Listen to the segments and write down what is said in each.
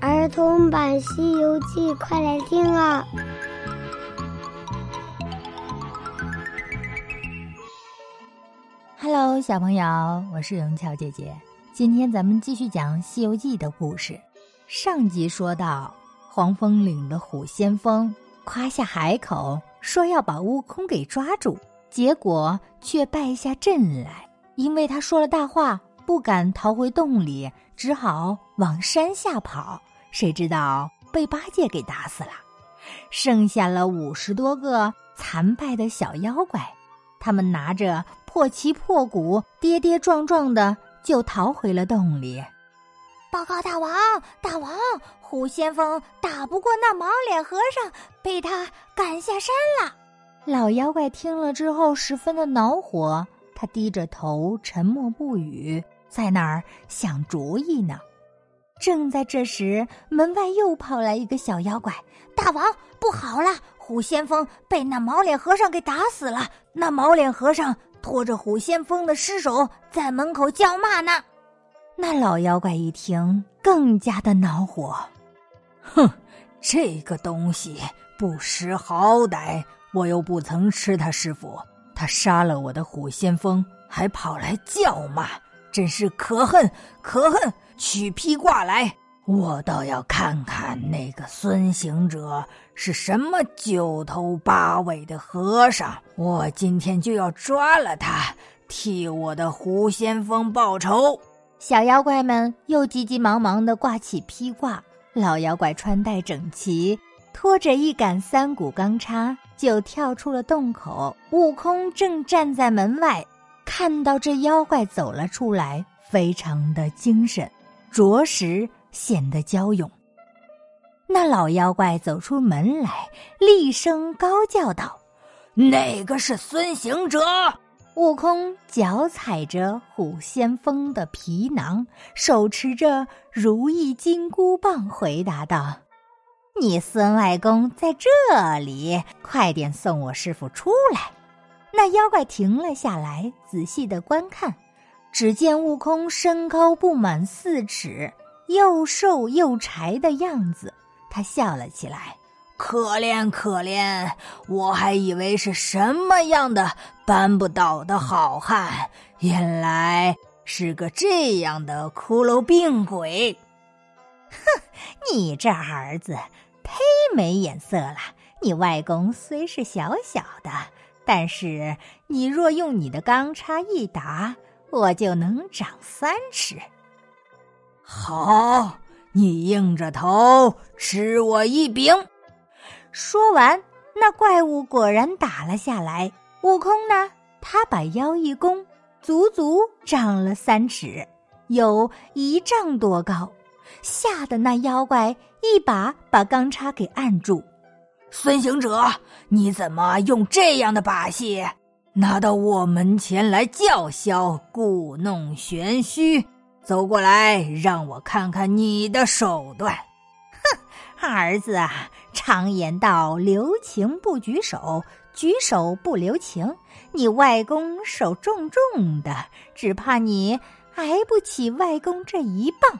儿童版《西游记》，快来听啊！Hello，小朋友，我是永巧姐姐。今天咱们继续讲《西游记》的故事。上集说到，黄风岭的虎先锋夸下海口，说要把悟空给抓住，结果却败下阵来，因为他说了大话，不敢逃回洞里，只好往山下跑。谁知道被八戒给打死了，剩下了五十多个残败的小妖怪，他们拿着破旗破鼓，跌跌撞撞的就逃回了洞里。报告大王，大王，虎先锋打不过那毛脸和尚，被他赶下山了。老妖怪听了之后十分的恼火，他低着头沉默不语，在那儿想主意呢。正在这时，门外又跑来一个小妖怪。大王，不好了！虎先锋被那毛脸和尚给打死了。那毛脸和尚拖着虎先锋的尸首在门口叫骂呢。那老妖怪一听，更加的恼火。哼，这个东西不识好歹，我又不曾吃他师傅，他杀了我的虎先锋，还跑来叫骂，真是可恨可恨！取披挂来，我倒要看看那个孙行者是什么九头八尾的和尚。我今天就要抓了他，替我的狐仙锋报仇。小妖怪们又急急忙忙地挂起披挂，老妖怪穿戴整齐，拖着一杆三股钢叉，就跳出了洞口。悟空正站在门外，看到这妖怪走了出来，非常的精神。着实显得娇勇。那老妖怪走出门来，厉声高叫道：“那个是孙行者！”悟空脚踩着虎先锋的皮囊，手持着如意金箍棒，回答道：“你孙外公在这里，快点送我师傅出来。”那妖怪停了下来，仔细的观看。只见悟空身高不满四尺，又瘦又柴的样子，他笑了起来，可怜可怜！我还以为是什么样的搬不倒的好汉，原来是个这样的骷髅病鬼。哼，你这儿子忒没眼色了！你外公虽是小小的，但是你若用你的钢叉一打。我就能长三尺。好，你硬着头吃我一饼。说完，那怪物果然打了下来。悟空呢，他把腰一弓，足足长了三尺，有一丈多高，吓得那妖怪一把把钢叉给按住。孙行者，你怎么用这样的把戏？拿到我门前来叫嚣，故弄玄虚。走过来，让我看看你的手段。哼，儿子啊，常言道，留情不举手，举手不留情。你外公手重重的，只怕你挨不起外公这一棒。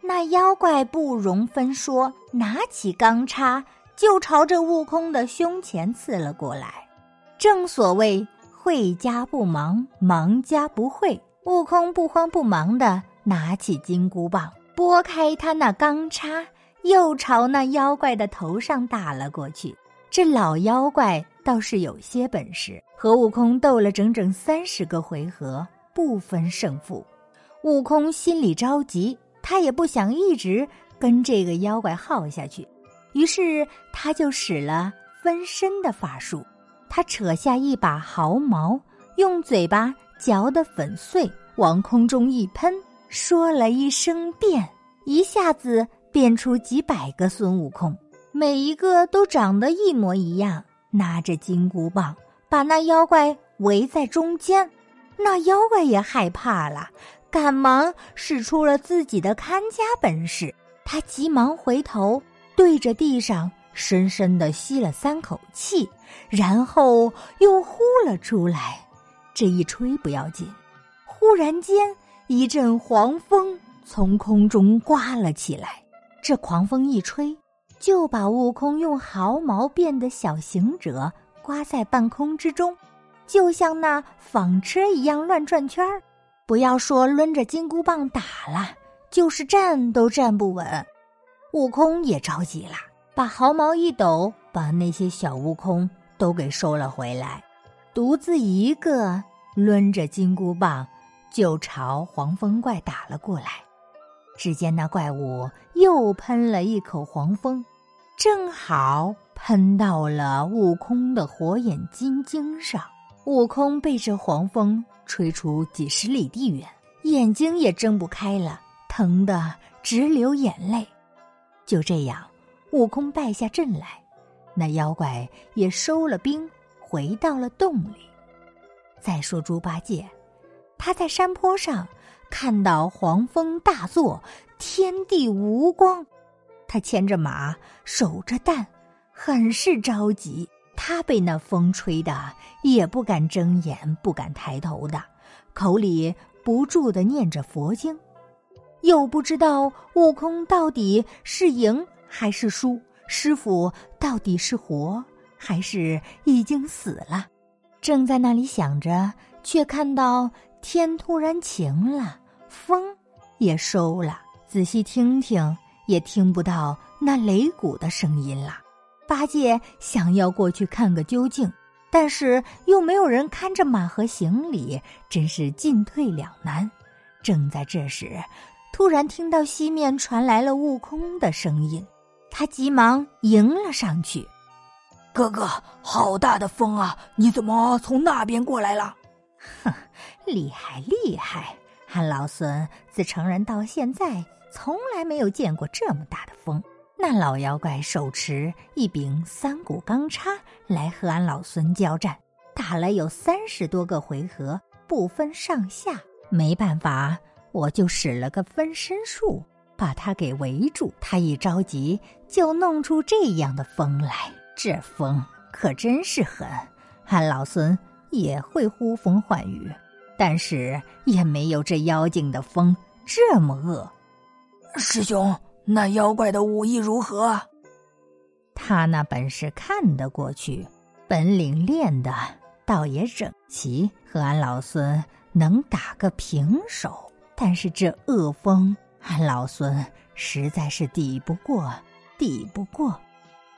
那妖怪不容分说，拿起钢叉就朝着悟空的胸前刺了过来。正所谓会家不忙，忙家不会。悟空不慌不忙的拿起金箍棒，拨开他那钢叉，又朝那妖怪的头上打了过去。这老妖怪倒是有些本事，和悟空斗了整整三十个回合，不分胜负。悟空心里着急，他也不想一直跟这个妖怪耗下去，于是他就使了分身的法术。他扯下一把毫毛，用嘴巴嚼得粉碎，往空中一喷，说了一声“变”，一下子变出几百个孙悟空，每一个都长得一模一样，拿着金箍棒，把那妖怪围在中间。那妖怪也害怕了，赶忙使出了自己的看家本事。他急忙回头，对着地上。深深的吸了三口气，然后又呼了出来。这一吹不要紧，忽然间一阵狂风从空中刮了起来。这狂风一吹，就把悟空用毫毛变的小行者刮在半空之中，就像那纺车一样乱转圈儿。不要说抡着金箍棒打了，就是站都站不稳。悟空也着急了，把毫毛一抖，把那些小悟空都给收了回来，独自一个抡着金箍棒就朝黄风怪打了过来。只见那怪物又喷了一口黄风，正好喷到了悟空的火眼金睛上。悟空被这黄风吹出几十里地远，眼睛也睁不开了，疼得直流眼泪。就这样，悟空败下阵来，那妖怪也收了兵，回到了洞里。再说猪八戒，他在山坡上看到黄风大作，天地无光，他牵着马，守着蛋，很是着急。他被那风吹的也不敢睁眼，不敢抬头的，口里不住的念着佛经。又不知道悟空到底是赢还是输，师傅到底是活还是已经死了？正在那里想着，却看到天突然晴了，风也收了。仔细听听，也听不到那擂鼓的声音了。八戒想要过去看个究竟，但是又没有人看着马和行李，真是进退两难。正在这时。突然听到西面传来了悟空的声音，他急忙迎了上去：“哥哥，好大的风啊！你怎么从那边过来了？”“哼，厉害厉害！俺老孙自成人到现在，从来没有见过这么大的风。那老妖怪手持一柄三股钢叉来和俺老孙交战，打了有三十多个回合，不分上下。没办法。”我就使了个分身术，把他给围住。他一着急，就弄出这样的风来。这风可真是狠，俺老孙也会呼风唤雨，但是也没有这妖精的风这么恶。师兄，那妖怪的武艺如何？他那本事看得过去，本领练的倒也整齐，和俺老孙能打个平手。但是这恶风，俺俺老孙实在是抵不过，抵不过。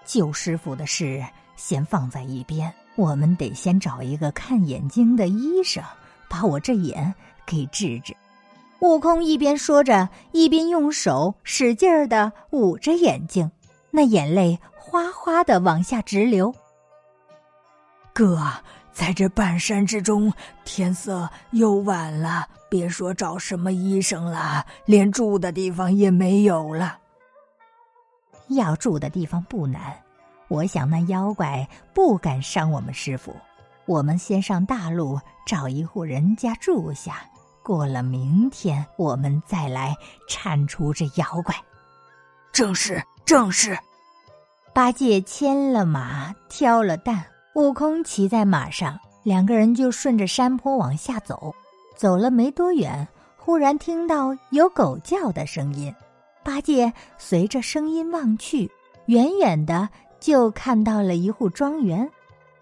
救师傅的事先放在一边，我们得先找一个看眼睛的医生，把我这眼给治治。悟空一边说着，一边用手使劲儿的捂着眼睛，那眼泪哗哗的往下直流。哥。在这半山之中，天色又晚了，别说找什么医生了，连住的地方也没有了。要住的地方不难，我想那妖怪不敢伤我们师傅。我们先上大路找一户人家住下，过了明天，我们再来铲除这妖怪。正是，正是。八戒牵了马，挑了担。悟空骑在马上，两个人就顺着山坡往下走。走了没多远，忽然听到有狗叫的声音。八戒随着声音望去，远远的就看到了一户庄园，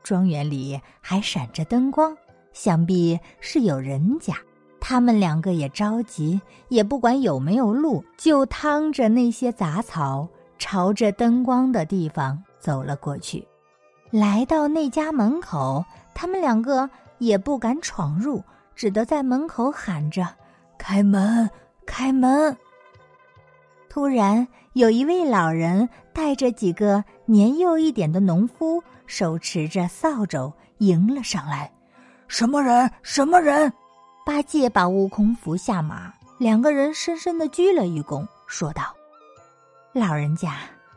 庄园里还闪着灯光，想必是有人家。他们两个也着急，也不管有没有路，就趟着那些杂草，朝着灯光的地方走了过去。来到那家门口，他们两个也不敢闯入，只得在门口喊着：“开门，开门！”突然，有一位老人带着几个年幼一点的农夫，手持着扫帚迎了上来。“什么人？什么人？”八戒把悟空扶下马，两个人深深的鞠了一躬，说道：“老人家。”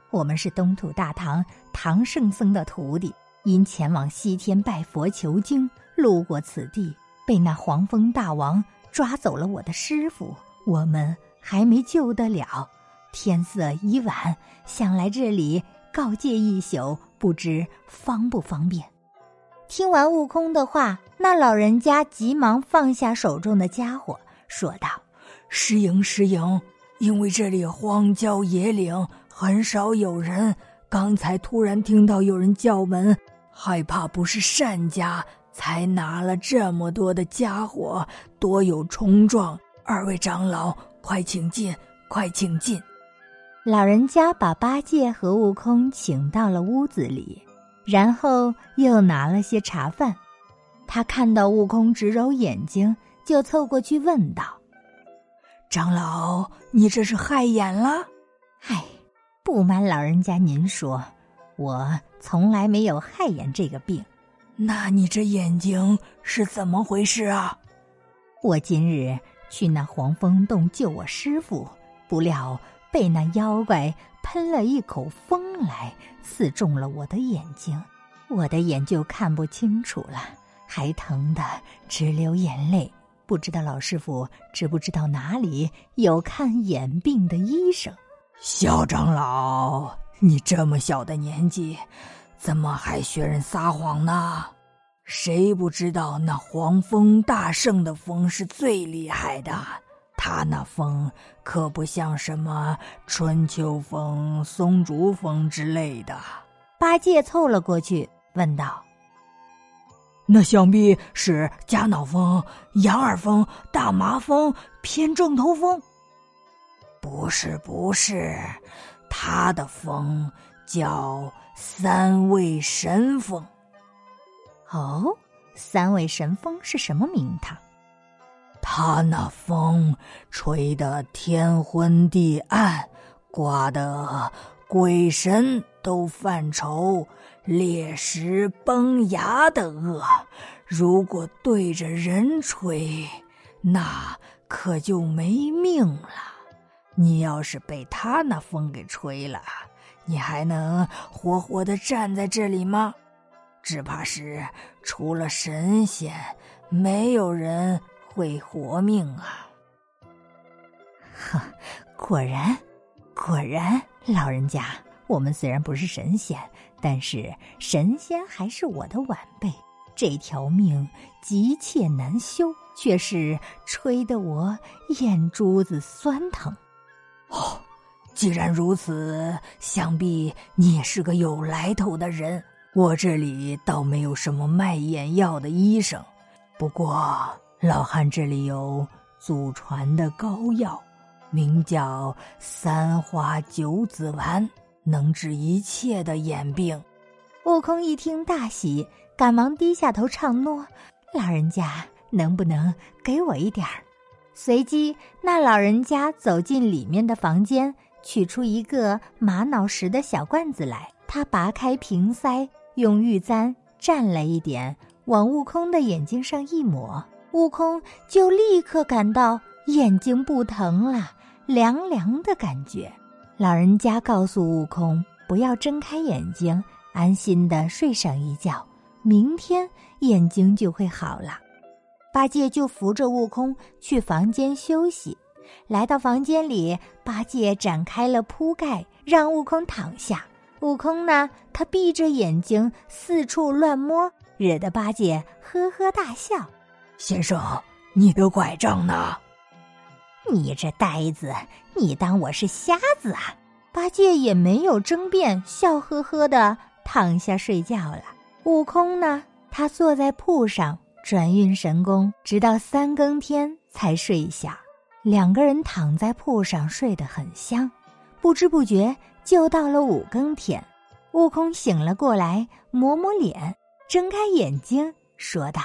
我们是东土大唐唐圣僧的徒弟，因前往西天拜佛求经，路过此地，被那黄风大王抓走了我的师傅，我们还没救得了。天色已晚，想来这里告诫一宿，不知方不方便？听完悟空的话，那老人家急忙放下手中的家伙，说道：“失迎，失迎。”因为这里荒郊野岭，很少有人。刚才突然听到有人叫门，害怕不是善家，才拿了这么多的家伙，多有冲撞。二位长老，快请进，快请进。老人家把八戒和悟空请到了屋子里，然后又拿了些茶饭。他看到悟空直揉眼睛，就凑过去问道：“长老，你这是害眼了？”“唉，不瞒老人家您说，我从来没有害眼这个病。那你这眼睛是怎么回事啊？”“我今日去那黄风洞救我师傅，不料……”被那妖怪喷了一口风来，刺中了我的眼睛，我的眼就看不清楚了，还疼得直流眼泪。不知道老师傅知不知道哪里有看眼病的医生？小长老，你这么小的年纪，怎么还学人撒谎呢？谁不知道那黄风大圣的风是最厉害的？他那风可不像什么春秋风、松竹风之类的。八戒凑了过去，问道：“那想必是夹脑风、羊耳风、大麻风、偏正头风？不是，不是，他的风叫三味神风。哦，三味神风是什么名堂？”他那风吹得天昏地暗，刮得鬼神都犯愁，裂石崩牙的恶。如果对着人吹，那可就没命了。你要是被他那风给吹了，你还能活活的站在这里吗？只怕是除了神仙，没有人。会活命啊！呵，果然，果然，老人家，我们虽然不是神仙，但是神仙还是我的晚辈。这条命急切难修，却是吹得我眼珠子酸疼。哦，既然如此，想必你也是个有来头的人。我这里倒没有什么卖眼药的医生，不过。老汉这里有祖传的膏药，名叫三花九子丸，能治一切的眼病。悟空一听大喜，赶忙低下头唱诺：“老人家能不能给我一点儿？”随即，那老人家走进里面的房间，取出一个玛瑙石的小罐子来。他拔开瓶塞，用玉簪蘸了一点，往悟空的眼睛上一抹。悟空就立刻感到眼睛不疼了，凉凉的感觉。老人家告诉悟空不要睁开眼睛，安心的睡上一觉，明天眼睛就会好了。八戒就扶着悟空去房间休息。来到房间里，八戒展开了铺盖，让悟空躺下。悟空呢，他闭着眼睛四处乱摸，惹得八戒呵呵大笑。先生，你的拐杖呢？你这呆子，你当我是瞎子啊？八戒也没有争辩，笑呵呵的躺下睡觉了。悟空呢，他坐在铺上转运神功，直到三更天才睡下。两个人躺在铺上睡得很香，不知不觉就到了五更天。悟空醒了过来，抹抹脸，睁开眼睛，说道。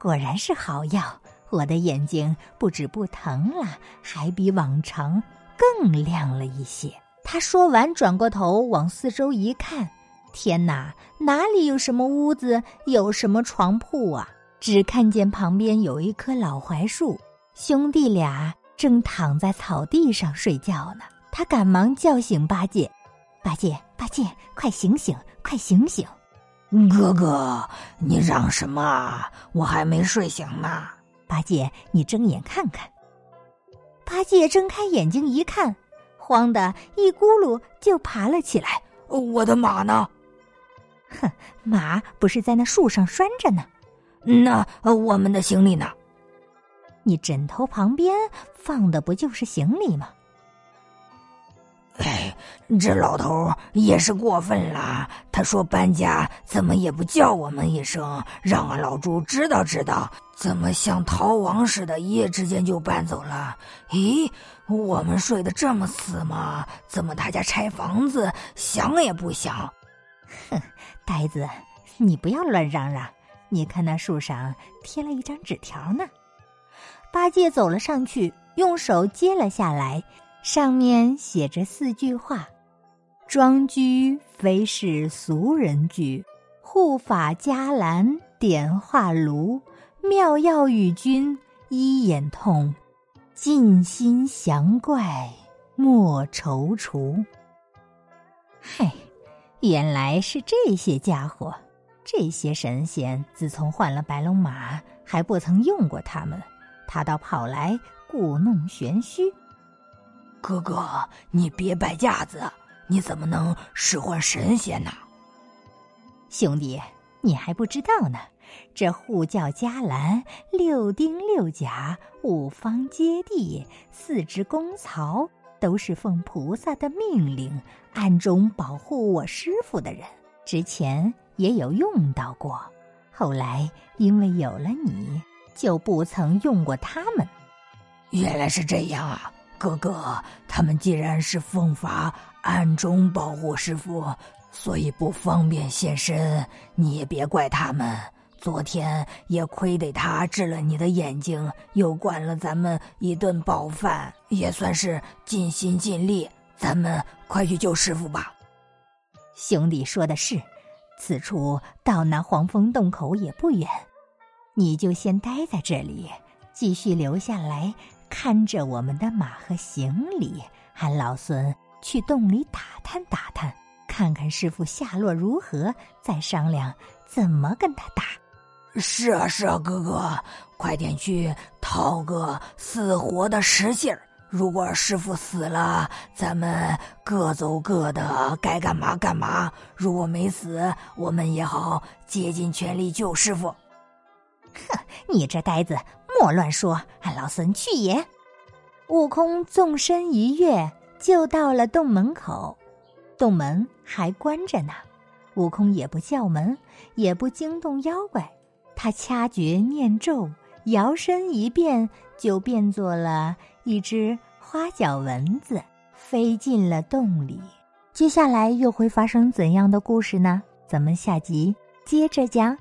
果然是好药，我的眼睛不止不疼了，还比往常更亮了一些。他说完，转过头往四周一看，天哪，哪里有什么屋子，有什么床铺啊？只看见旁边有一棵老槐树，兄弟俩正躺在草地上睡觉呢。他赶忙叫醒八戒：“八戒，八戒，快醒醒，快醒醒！”哥哥，你嚷什么？我还没睡醒呢。八戒，你睁眼看看。八戒睁开眼睛一看，慌得一咕噜就爬了起来。我的马呢？哼，马不是在那树上拴着呢。那我们的行李呢？你枕头旁边放的不就是行李吗？哎，这老头也是过分了。他说搬家怎么也不叫我们一声，让俺老朱知道知道。怎么像逃亡似的，一夜之间就搬走了？咦，我们睡得这么死吗？怎么他家拆房子想也不想？哼，呆子，你不要乱嚷嚷。你看那树上贴了一张纸条呢。八戒走了上去，用手接了下来。上面写着四句话：“庄居非是俗人居，护法伽蓝点化炉，妙药与君医眼痛，尽心降怪莫踌躇。”嗨，原来是这些家伙，这些神仙自从换了白龙马，还不曾用过他们，他倒跑来故弄玄虚。哥哥，你别摆架子！你怎么能使唤神仙呢？兄弟，你还不知道呢。这护教伽蓝，六丁六甲，五方揭谛，四支公曹，都是奉菩萨的命令，暗中保护我师傅的人。之前也有用到过，后来因为有了你，就不曾用过他们。原来是这样啊！哥哥，他们既然是奉法暗中保护师傅，所以不方便现身。你也别怪他们。昨天也亏得他治了你的眼睛，又管了咱们一顿饱饭，也算是尽心尽力。咱们快去救师傅吧。兄弟说的是，此处到那黄风洞口也不远，你就先待在这里，继续留下来。看着我们的马和行李，喊老孙去洞里打探打探，看看师傅下落如何，再商量怎么跟他打。是啊，是啊，哥哥，快点去讨个死活的实信儿。如果师傅死了，咱们各走各的，该干嘛干嘛；如果没死，我们也好竭尽全力救师傅。哼，你这呆子！莫乱说，俺老孙去也。悟空纵身一跃，就到了洞门口，洞门还关着呢。悟空也不叫门，也不惊动妖怪，他掐诀念咒，摇身一变，就变作了一只花脚蚊子，飞进了洞里。接下来又会发生怎样的故事呢？咱们下集接着讲。